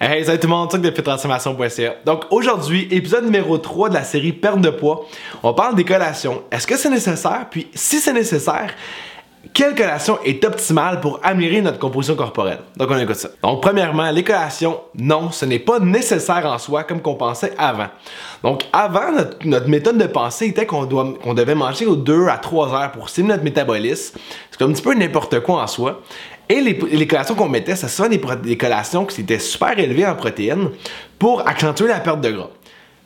Hey, salut tout le monde, truc de Transformation.ca. Donc aujourd'hui, épisode numéro 3 de la série Perte de poids. On parle des collations. Est-ce que c'est nécessaire? Puis si c'est nécessaire, quelle collation est optimale pour améliorer notre composition corporelle? Donc on écoute ça. Donc premièrement, les collations, non, ce n'est pas nécessaire en soi comme qu'on pensait avant. Donc avant, notre, méthode de pensée était qu'on devait manger aux 2 à 3 heures pour stimuler notre métabolisme. C'est un petit peu n'importe quoi en soi. Et les, collations qu'on mettait, sont des, des collations qui étaient super élevées en protéines pour accentuer la perte de gras.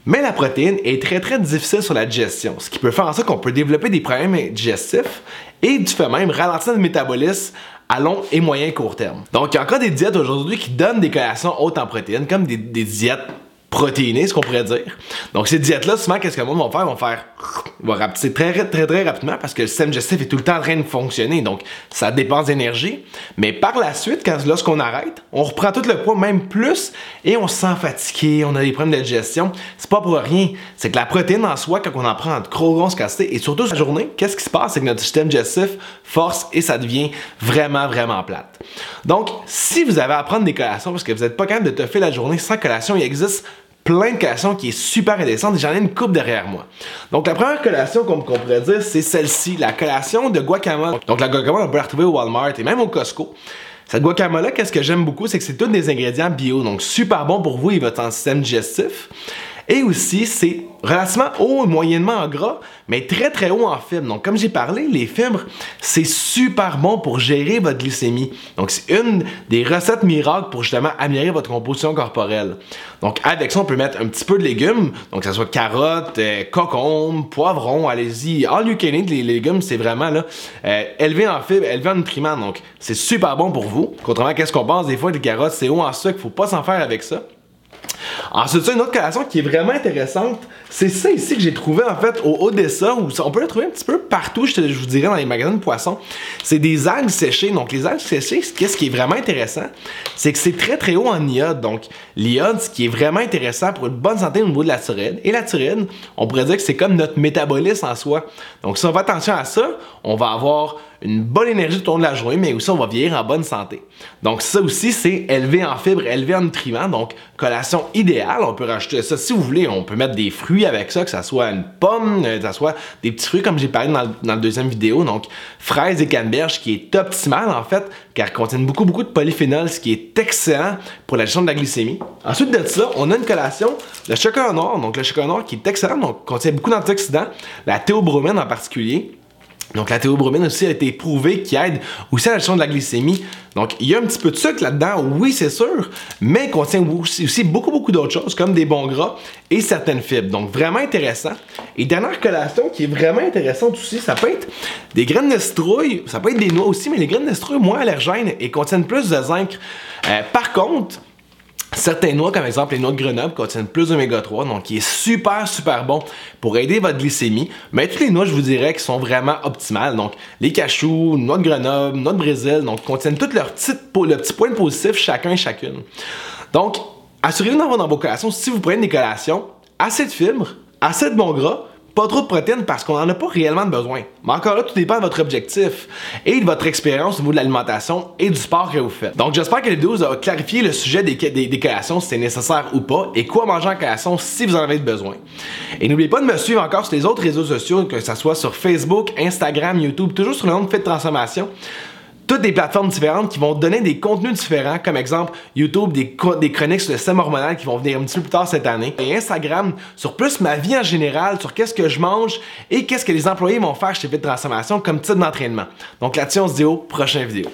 Mais la protéine est très très difficile sur la digestion, ce qui peut faire en sorte qu'on peut développer des problèmes digestifs et du fait même ralentir le métabolisme à long et moyen court terme. Donc il y a encore des diètes aujourd'hui qui donnent des collations hautes en protéines, comme des, des diètes protéiné, ce qu'on pourrait dire. Donc, ces diètes-là, souvent, qu'est-ce que le monde va faire? Vont faire, vont rapetisser très, très, très rapidement parce que le système digestif est tout le temps en train de fonctionner. Donc, ça dépense d'énergie. Mais par la suite, quand, lorsqu'on arrête, on reprend tout le poids, même plus, et on se sent fatigué, on a des problèmes de digestion. C'est pas pour rien. C'est que la protéine en soi, quand on en prend en gros grosses quantités, et surtout la journée, qu'est-ce qui se passe? C'est que notre système digestif force et ça devient vraiment, vraiment plate. Donc, si vous avez à prendre des collations parce que vous n'êtes pas capable de te faire la journée sans collation, il existe plein de collations qui est super intéressante et j'en ai une coupe derrière moi. Donc la première collation qu'on pourrait dire, c'est celle-ci, la collation de guacamole. Donc la guacamole, on peut la retrouver au Walmart et même au Costco. Cette guacamole-là, qu'est-ce que j'aime beaucoup, c'est que c'est tous des ingrédients bio, donc super bon pour vous et votre système digestif. Et aussi, c'est relativement haut, moyennement en gras, mais très très haut en fibres. Donc, comme j'ai parlé, les fibres, c'est super bon pour gérer votre glycémie. Donc, c'est une des recettes miracles pour justement améliorer votre composition corporelle. Donc, avec ça, on peut mettre un petit peu de légumes, donc que ce soit carottes, euh, cocombes, poivrons, allez-y. All you can eat, les légumes, c'est vraiment là, euh, élevé en fibres, élevé en nutriments. Donc, c'est super bon pour vous. Contrairement à qu'est-ce qu'on pense, des fois, les carottes, c'est haut en sucre, faut pas s'en faire avec ça. Ensuite, une autre collation qui est vraiment intéressante, c'est ça ici que j'ai trouvé en fait au Odessa, où on peut le trouver un petit peu partout, je, vous dirais, dans les magasins de poissons. C'est des algues séchées. Donc, les algues séchées, qu'est-ce qui est vraiment intéressant, c'est que c'est très très haut en iode. Donc, l'iode, ce qui est vraiment intéressant pour une bonne santé au niveau de la thyroïde. Et la thyroïde, on pourrait dire que c'est comme notre métabolisme en soi. Donc, si on fait attention à ça, on va avoir une bonne énergie tout au long de la journée, mais aussi on va vieillir en bonne santé. Donc ça aussi, c'est élevé en fibres, élevé en nutriments, donc collation On peut rajouter ça si vous voulez, on peut mettre des fruits avec ça, que ça soit une pomme, euh, que ça soit des petits fruits comme j'ai parlé dans, la deuxième vidéo, donc fraises et canneberges qui est optimal en fait, car elles contiennent beaucoup beaucoup de polyphénol, ce qui est excellent pour la gestion de la glycémie. Ensuite de ça, on a une collation de chocolat noir, donc le chocolat noir qui est excellent, donc contient beaucoup d'antioxydants, la théobromine en particulier. Donc la théobromine aussi a été prouvée qui aide aussi à la gestion de la glycémie. Donc il y a un petit peu de sucre là-dedans, oui c'est sûr, mais contient aussi, beaucoup beaucoup d'autres choses comme des bons gras et certaines fibres. Donc vraiment intéressant. Et dernière collation qui est vraiment intéressante aussi, ça peut être des graines de citrouille, ça peut être des noix aussi, mais les graines de citrouille moins allergènes et contiennent plus de zinc. Euh, par contre, Certains noix, comme exemple les noix de Grenoble, contiennent plus d'oméga 3, donc qui est super, super bon pour aider votre glycémie. Mais toutes les noix, je vous dirais, qui sont vraiment optimales. Donc, les cachous, noix de Grenoble, noix de Brésil, donc contiennent tous leurs petits, le petit point positif chacun et chacune. Donc, assurez-vous d'avoir dans vos collations, si vous prenez des collations, assez de fibres, assez de bons gras, pas trop de protéines parce qu'on n'en a pas réellement besoin. Mais encore là, tout dépend de votre objectif et de votre expérience au niveau de l'alimentation et du sport que vous faites. Donc j'espère que la vidéo vous a clarifié le sujet des, des, collations, si c'est nécessaire ou pas, et quoi manger en collation si vous en avez besoin. Et n'oubliez pas de me suivre encore sur les autres réseaux sociaux, que ce soit sur Facebook, Instagram, YouTube, toujours sur le nom de Fait Transformation toutes des plateformes différentes qui vont donner des contenus différents, comme exemple YouTube, des, des chroniques sur le système hormonal qui vont venir un petit peu plus tard cette année, et Instagram sur plus ma vie en général, sur qu'est-ce que je mange et qu'est-ce que les employés vont faire chez Fit Transformation comme type d'entraînement. Donc là-dessus, on se dit au prochain vidéo.